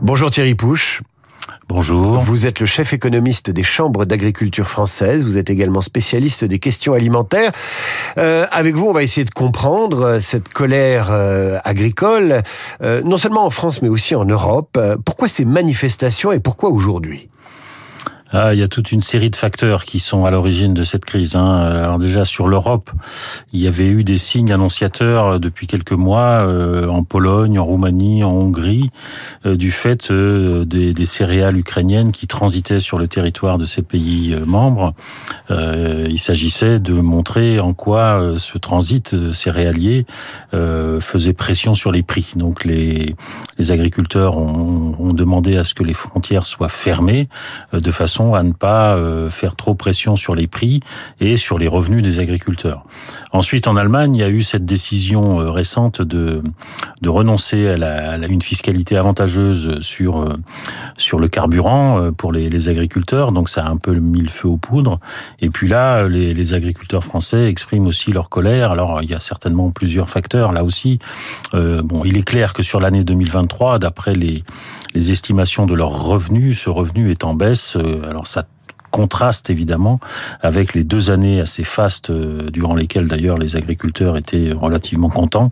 Bonjour Thierry Pouche. Bonjour. Vous êtes le chef économiste des chambres d'agriculture françaises. Vous êtes également spécialiste des questions alimentaires. Euh, avec vous, on va essayer de comprendre euh, cette colère euh, agricole, euh, non seulement en France, mais aussi en Europe. Euh, pourquoi ces manifestations et pourquoi aujourd'hui? Ah, il y a toute une série de facteurs qui sont à l'origine de cette crise. Hein. Alors déjà sur l'Europe, il y avait eu des signes annonciateurs depuis quelques mois euh, en Pologne, en Roumanie, en Hongrie, euh, du fait euh, des, des, céréales ukrainiennes qui transitaient sur le territoire de ces pays euh, membres. Euh, il s'agissait de montrer en quoi euh, ce transit céréalier faisait pression sur les prix. Donc les, les agriculteurs ont, ont demandé à ce que les frontières soient fermées de façon à ne pas euh, faire trop pression sur les prix et sur les revenus des agriculteurs. Ensuite, en Allemagne, il y a eu cette décision euh, récente de, de renoncer à, la, une fiscalité avantageuse sur, euh, sur le carburant pour les, agriculteurs. Donc ça a un peu mis le feu aux poudres. Et puis là, les, agriculteurs français expriment aussi leur colère. Alors il y a certainement plusieurs facteurs là aussi. Bon, il est clair que sur l'année 2023, d'après les estimations de leurs revenus, ce revenu est en baisse alors ça contraste évidemment avec les deux années assez fastes euh, durant lesquelles d'ailleurs les agriculteurs étaient relativement contents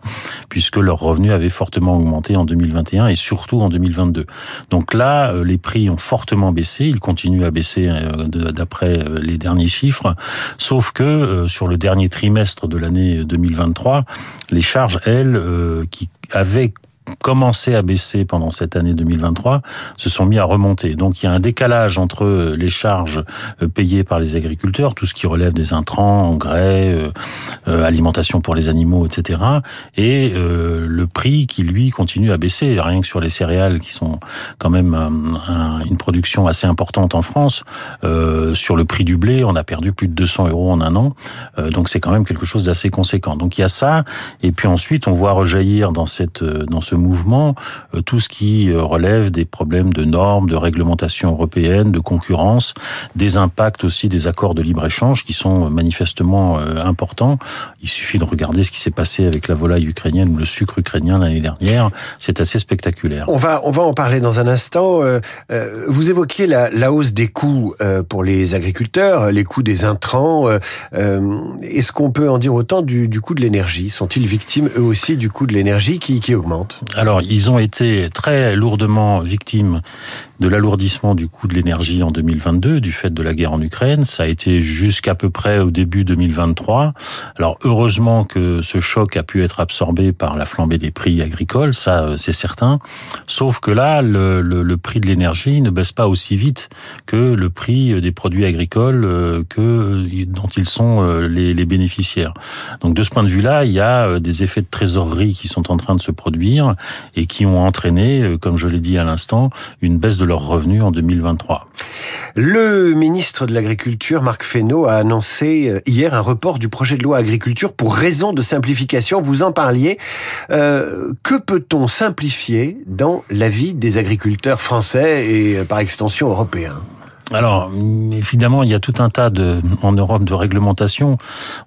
puisque leurs revenus avaient fortement augmenté en 2021 et surtout en 2022. Donc là, euh, les prix ont fortement baissé, ils continuent à baisser euh, d'après les derniers chiffres, sauf que sur le dernier trimestre de l'année 2023, les charges, elles, qui avaient commencé à baisser pendant cette année 2023 se sont mis à remonter. Donc il y a un décalage entre euh, les charges euh, payées par les agriculteurs, tout ce qui relève des intrants, engrais, euh, euh alimentation pour les animaux, etc., et euh, le prix qui lui continue à baisser. Rien que sur les céréales qui sont quand même un, un, une production assez importante en France, euh, sur le prix du blé, on a perdu plus de 200 euros en un an. donc c'est quand même quelque chose d'assez conséquent. Donc il y a ça, et puis ensuite on voit rejaillir dans cette dans ce mouvement euh, tout ce qui euh, relève des problèmes de normes, de réglementation européenne, de concurrence, des impacts aussi des accords de libre-échange qui sont manifestement euh, importants. Il suffit de regarder ce qui s'est passé avec la volaille ukrainienne ou le sucre ukrainien l'année dernière. C'est assez spectaculaire. On va, on va en parler dans un instant. Vous évoquiez la, la hausse des coûts pour les agriculteurs, les coûts des intrants. Est-ce qu'on peut en dire autant du, du coût de l'énergie? Sont-ils victimes eux aussi du coût de l'énergie qui, qui augmente? Alors, ils ont été très lourdement victimes de l'alourdissement du coût de l'énergie en 2022 du fait de la guerre en Ukraine. Ça a été jusqu'à peu près au début 2023. Alors, heureusement que ce choc a pu être absorbé par la flambée des prix agricoles, ça euh, c'est certain. Sauf que là, le, prix de l'énergie ne baisse pas aussi vite que le prix des produits agricoles euh, que dont ils sont euh, les, les bénéficiaires. Donc, de ce point de vue-là, il y a des effets de trésorerie qui sont en train de se produire et qui ont entraîné, euh, comme je l'ai dit à l'instant, une baisse de leurs revenus en 2023. Le ministre de l'Agriculture, Marc Fesneau, a annoncé euh, hier un report du projet de loi agriculture pour raison de simplification. Vous en parliez. Euh, que peut-on simplifier dans la vie des agriculteurs français et par extension européens? Alors, évidemment, il y a tout un tas de, en Europe de réglementations.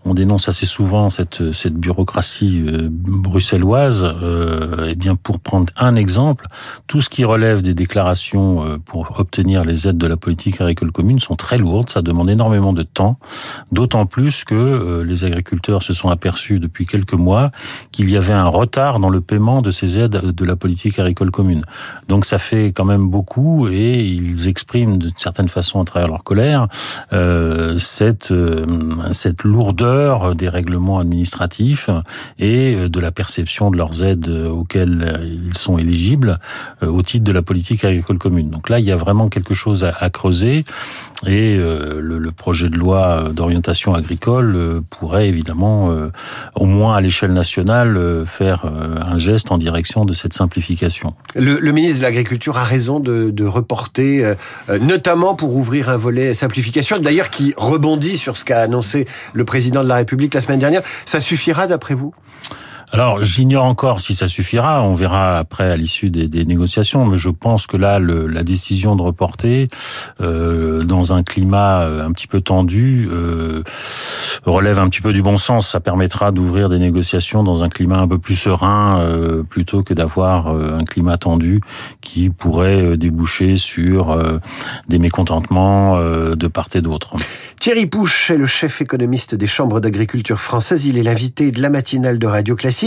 On dénonce assez souvent cette, cette bureaucratie euh, bruxelloise. Euh, eh bien, pour prendre un exemple, tout ce qui relève des déclarations euh, pour obtenir les aides de la politique agricole commune sont très lourdes. Ça demande énormément de temps. D'autant plus que euh, les agriculteurs se sont aperçus depuis quelques mois qu'il y avait un retard dans le paiement de ces aides de la politique agricole commune. Donc, ça fait quand même beaucoup et ils expriment de certaines façon à travers leur colère euh, cette euh, cette lourdeur des règlements administratifs et de la perception de leurs aides auxquelles ils sont éligibles euh, au titre de la politique agricole commune. Donc là, il y a vraiment quelque chose à, creuser et le, projet de loi d'orientation agricole pourrait évidemment, au moins à l'échelle nationale, faire un geste en direction de cette simplification. Le, le ministre de l'Agriculture a raison de, de reporter, notamment pour ouvrir un volet simplification, d'ailleurs qui rebondit sur ce qu'a annoncé le président de la République la semaine dernière. Ça suffira d'après vous? Alors, j'ignore encore si ça suffira. On verra après à l'issue des, négociations. Mais je pense que là, le, la décision de reporter euh, dans un climat euh, un petit peu tendu euh, relève un petit peu du bon sens. Ça permettra d'ouvrir des négociations dans un climat un peu plus serein, euh, plutôt que d'avoir euh, un climat tendu qui pourrait déboucher sur des mécontentements de part et d'autre. Thierry Pouche est le chef économiste des chambres d'agriculture françaises. Il est l'invité de la matinale de Radio Classique.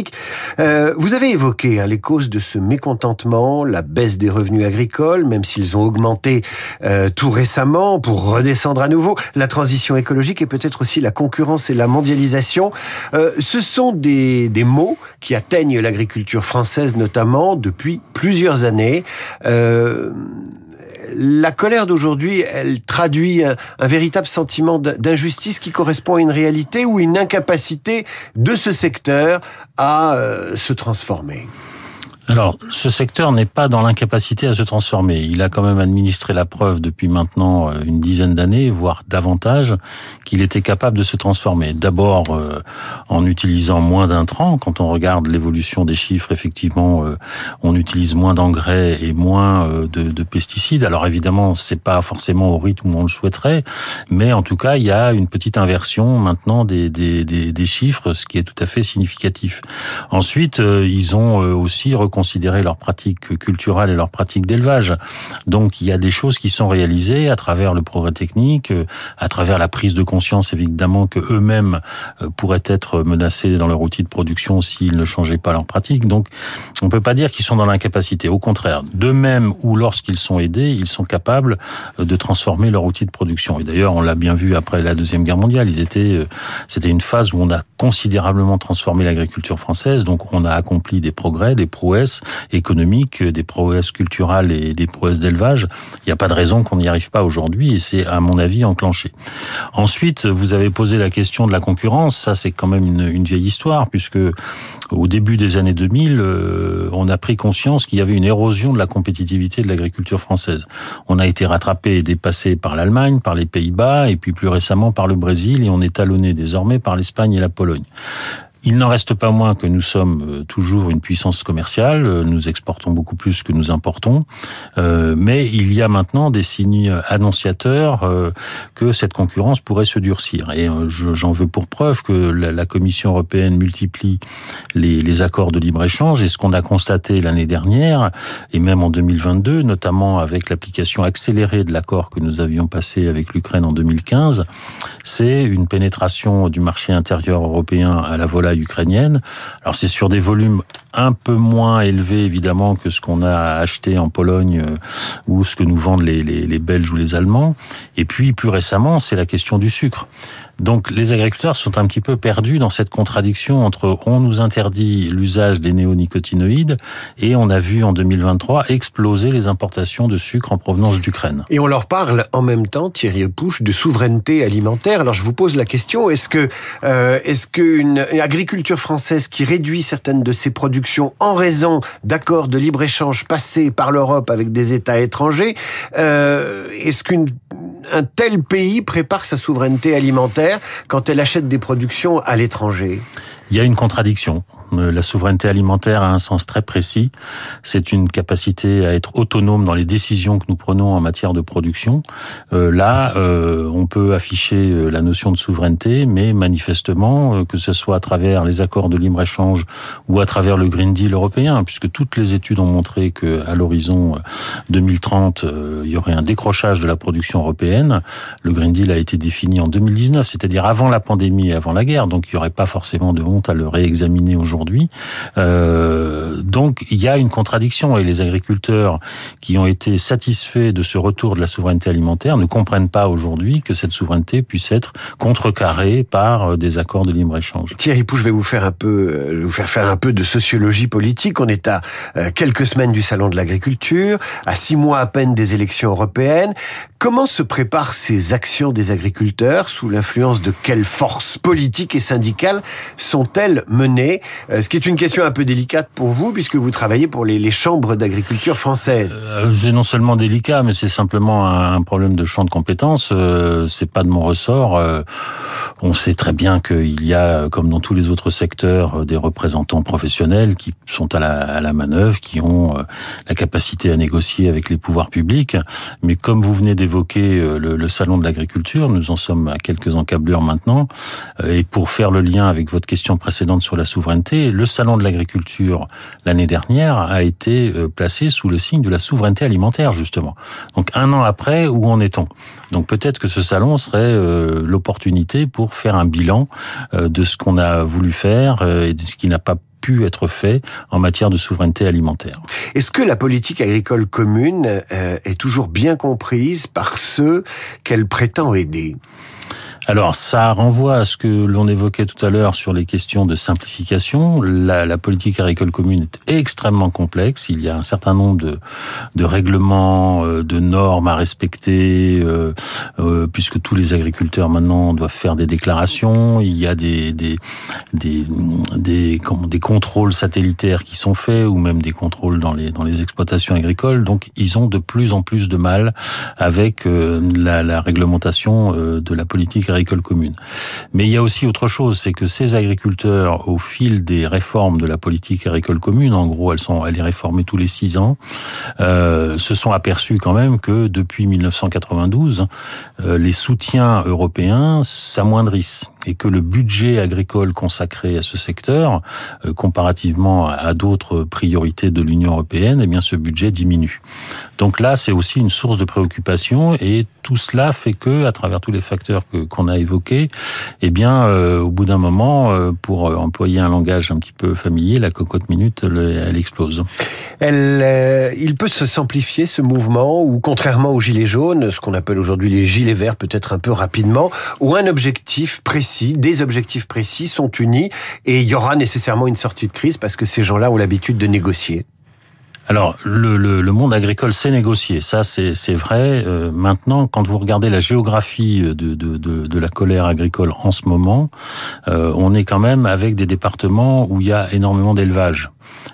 Euh, vous avez évoqué hein, les causes de ce mécontentement, la baisse des revenus agricoles, même s'ils ont augmenté euh, tout récemment pour redescendre à nouveau, la transition écologique et peut-être aussi la concurrence et la mondialisation. Euh, ce sont des, des mots qui atteignent l'agriculture française notamment depuis plusieurs années. La colère d'aujourd'hui, elle traduit un, véritable sentiment d'injustice qui correspond à une réalité ou une incapacité de ce secteur à euh, se transformer. Alors, ce secteur n'est pas dans l'incapacité à se transformer. Il a quand même administré la preuve depuis maintenant euh, une dizaine d'années, voire davantage, qu'il était capable de se transformer. D'abord euh, en utilisant moins d'intrants. Quand on regarde l'évolution des chiffres, effectivement, euh, on utilise moins d'engrais et moins de, de, pesticides. Alors évidemment, c'est pas forcément au rythme où on le souhaiterait, mais en tout cas, il y a une petite inversion maintenant des, des, des, des chiffres, ce qui est tout à fait significatif. Ensuite, ils ont aussi considérer leurs pratiques culturelles et leurs pratiques d'élevage. Donc il y a des choses qui sont réalisées à travers le progrès technique, euh, à travers la prise de conscience évidemment que eux-mêmes euh, pourraient être menacés dans leur outil de production s'ils ne changeaient pas leurs pratiques. Donc on peut pas dire qu'ils sont dans l'incapacité. Au contraire, de même ou lorsqu'ils sont aidés, ils sont capables euh, de transformer leur outil de production. Et d'ailleurs, on l'a bien vu après la deuxième guerre mondiale. C'était une phase où on a considérablement transformé l'agriculture française. Donc on a accompli des progrès, des prouesses économiques, des prouesses culturelles et des prouesses d'élevage. Il n'y a pas de raison qu'on n'y arrive pas aujourd'hui et c'est, à mon avis, enclenché. Ensuite, vous avez posé la question de la concurrence. Ça, c'est quand même une, une, vieille histoire puisque au début des années 2000, euh, on a pris conscience qu'il y avait une érosion de la compétitivité de l'agriculture française. On a été rattrapé et dépassé par l'Allemagne, par les Pays-Bas et puis plus récemment par le Brésil et on est talonné désormais par l'Espagne et la Pologne. Il n'en reste pas moins que nous sommes euh, toujours une puissance commerciale, euh, nous exportons beaucoup plus que nous importons, euh, mais il y a maintenant des signes annonciateurs que cette concurrence pourrait se durcir. Et j'en veux pour preuve que la Commission européenne multiplie les, les accords de libre-échange. Et ce qu'on a constaté l'année dernière et même en 2022, notamment avec l'application accélérée de l'accord que nous avions passé avec l'Ukraine en 2015, c'est une pénétration du marché intérieur européen à la volaille ukrainienne. Alors c'est sur des volumes un peu moins élevés évidemment que ce qu'on a acheté en Pologne euh, ou ce que nous vendent les, Belges ou les Allemands. Et puis plus récemment, c'est la question du sucre. Donc les agriculteurs sont un petit peu perdus dans cette contradiction entre on nous interdit l'usage des néonicotinoïdes et on a vu en 2023 exploser les importations de sucre en provenance d'Ukraine. Et on leur parle en même temps, Thierry Pouche, de souveraineté alimentaire. Alors je vous pose la question, est-ce que euh, est-ce qu'une agriculture française qui réduit certaines de ses productions en raison d'accords de libre-échange passés par l'Europe avec des États étrangers, euh, est-ce qu'une un tel pays prépare sa souveraineté alimentaire quand elle achète des productions à l'étranger Il y a une contradiction. Euh, la souveraineté alimentaire a un sens très précis. C'est une capacité à être autonome dans les décisions que nous prenons en matière de production. Euh, là, euh, on peut afficher la notion de souveraineté, mais manifestement, que ce soit à travers les accords de libre-échange ou à travers le Green Deal européen, puisque toutes les études ont montré que à l'horizon 2030, il y aurait un décrochage de la production européenne. Le Green Deal a été défini en 2019, c'est-à-dire avant la pandémie et avant la guerre, donc il n'y aurait pas forcément de honte à le réexaminer aujourd'hui aujourd'hui. Euh, donc il y a une contradiction et les agriculteurs qui ont été satisfaits de ce retour de la souveraineté alimentaire ne comprennent pas aujourd'hui que cette souveraineté puisse être contrecarrée par euh, des accords de libre-échange. Thierry Pou, je vais vous faire un peu, euh, vous faire faire un peu de sociologie politique. On est à quelques semaines du salon de l'agriculture, à six mois à peine des élections européennes. Comment se préparent ces actions des agriculteurs Sous l'influence de quelles forces politiques et syndicales sont ont-elles mené Ce qui est une question un peu délicate pour vous, puisque vous travaillez pour les, chambres d'agriculture françaises. c'est non seulement délicat, mais c'est simplement un problème de champ de compétences. c'est pas de mon ressort. on sait très bien qu'il y a, comme dans tous les autres secteurs, des représentants professionnels qui sont à la, manœuvre, qui ont la capacité à négocier avec les pouvoirs publics. Mais comme vous venez d'évoquer le, salon de l'agriculture, nous en sommes à quelques encablures maintenant. Euh, et pour faire le lien avec votre question précédente sur la souveraineté, le salon de l'agriculture l'année dernière a été euh, placé sous le signe de la souveraineté alimentaire justement. Donc un an après, où en est-on? Donc peut-être que ce salon serait euh, l'opportunité pour faire un bilan de ce qu'on a voulu faire et de ce qui n'a pas pu être fait en matière de souveraineté alimentaire. Est-ce que la politique agricole commune est toujours bien comprise par ceux qu'elle prétend aider? Alors, ça renvoie à ce que l'on évoquait tout à l'heure sur les questions de simplification. La, la, politique agricole commune est extrêmement complexe. Il y a un certain nombre de, de règlements, euh, de normes à respecter, euh, euh, puisque tous les agriculteurs maintenant doivent faire des déclarations. Il y a des des des des, des contrôles satellitaires qui sont faits, ou même des contrôles dans les dans les exploitations agricoles. Donc, ils ont de plus en plus de mal avec la, la réglementation de la politique agricole commune. Mais il y a aussi autre chose, c'est que ces agriculteurs, au fil des réformes de la politique agricole commune, en gros, elles sont, elle est réformée tous les six ans, euh, se sont aperçus quand même que depuis 1992, euh, les soutiens européens s'amoindrissent et que le budget agricole consacré à ce secteur, euh, comparativement à d'autres priorités de l'Union européenne, eh bien ce budget diminue. Donc là, c'est aussi une source de préoccupation et tout cela fait que, à travers tous les facteurs qu'on a évoqués, eh bien, euh, au bout d'un moment, euh, pour employer un langage un petit peu familier, la cocotte minute, elle, elle explose. Elle, il peut se simplifier ce mouvement, ou contrairement aux gilets jaunes, ce qu'on appelle aujourd'hui les gilets verts, peut-être un peu rapidement, ou un objectif précis des objectifs précis sont unis et il y aura nécessairement une sortie de crise parce que ces gens-là ont l'habitude de négocier. Alors, le, le, le, monde agricole sait négocier, ça c'est vrai. Euh, maintenant, quand vous regardez la géographie de, de, de, de la colère agricole en ce moment, euh, on est quand même avec des départements où il y a énormément d'élevage.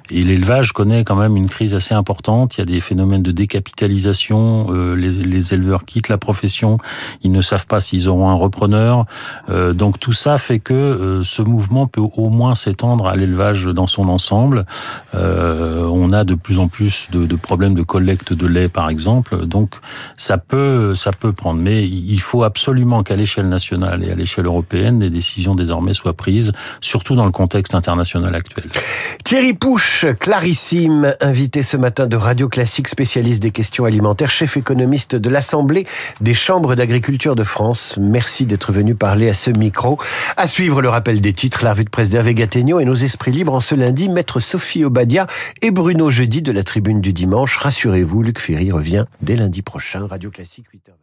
Et l'élevage connaît quand même une crise assez importante. Il y a des phénomènes de décapitalisation. Euh, les, les, éleveurs quittent la profession. Ils ne savent pas s'ils auront un repreneur. Euh, donc tout ça fait que euh, ce mouvement peut au moins s'étendre à l'élevage dans son ensemble. on a de plus en plus de, de, problèmes de collecte de lait, par exemple. Donc, ça peut, ça peut prendre. Mais il faut absolument qu'à l'échelle nationale et à l'échelle européenne, des décisions désormais soient prises, surtout dans le contexte international actuel. Thierry Pouche, clarissime, invité ce matin de Radio Classique, spécialiste des questions alimentaires, chef économiste de l'Assemblée des chambres d'agriculture de France. Merci d'être venu parler à ce micro. À suivre le rappel des titres, la revue de presse d'Hervé Gattegno et nos esprits libres en ce lundi, maître Sophie Obadia et Bruno Jeudi la tribune du dimanche. Rassurez-vous, Luc Ferry revient dès lundi prochain. Radio Classique 8h.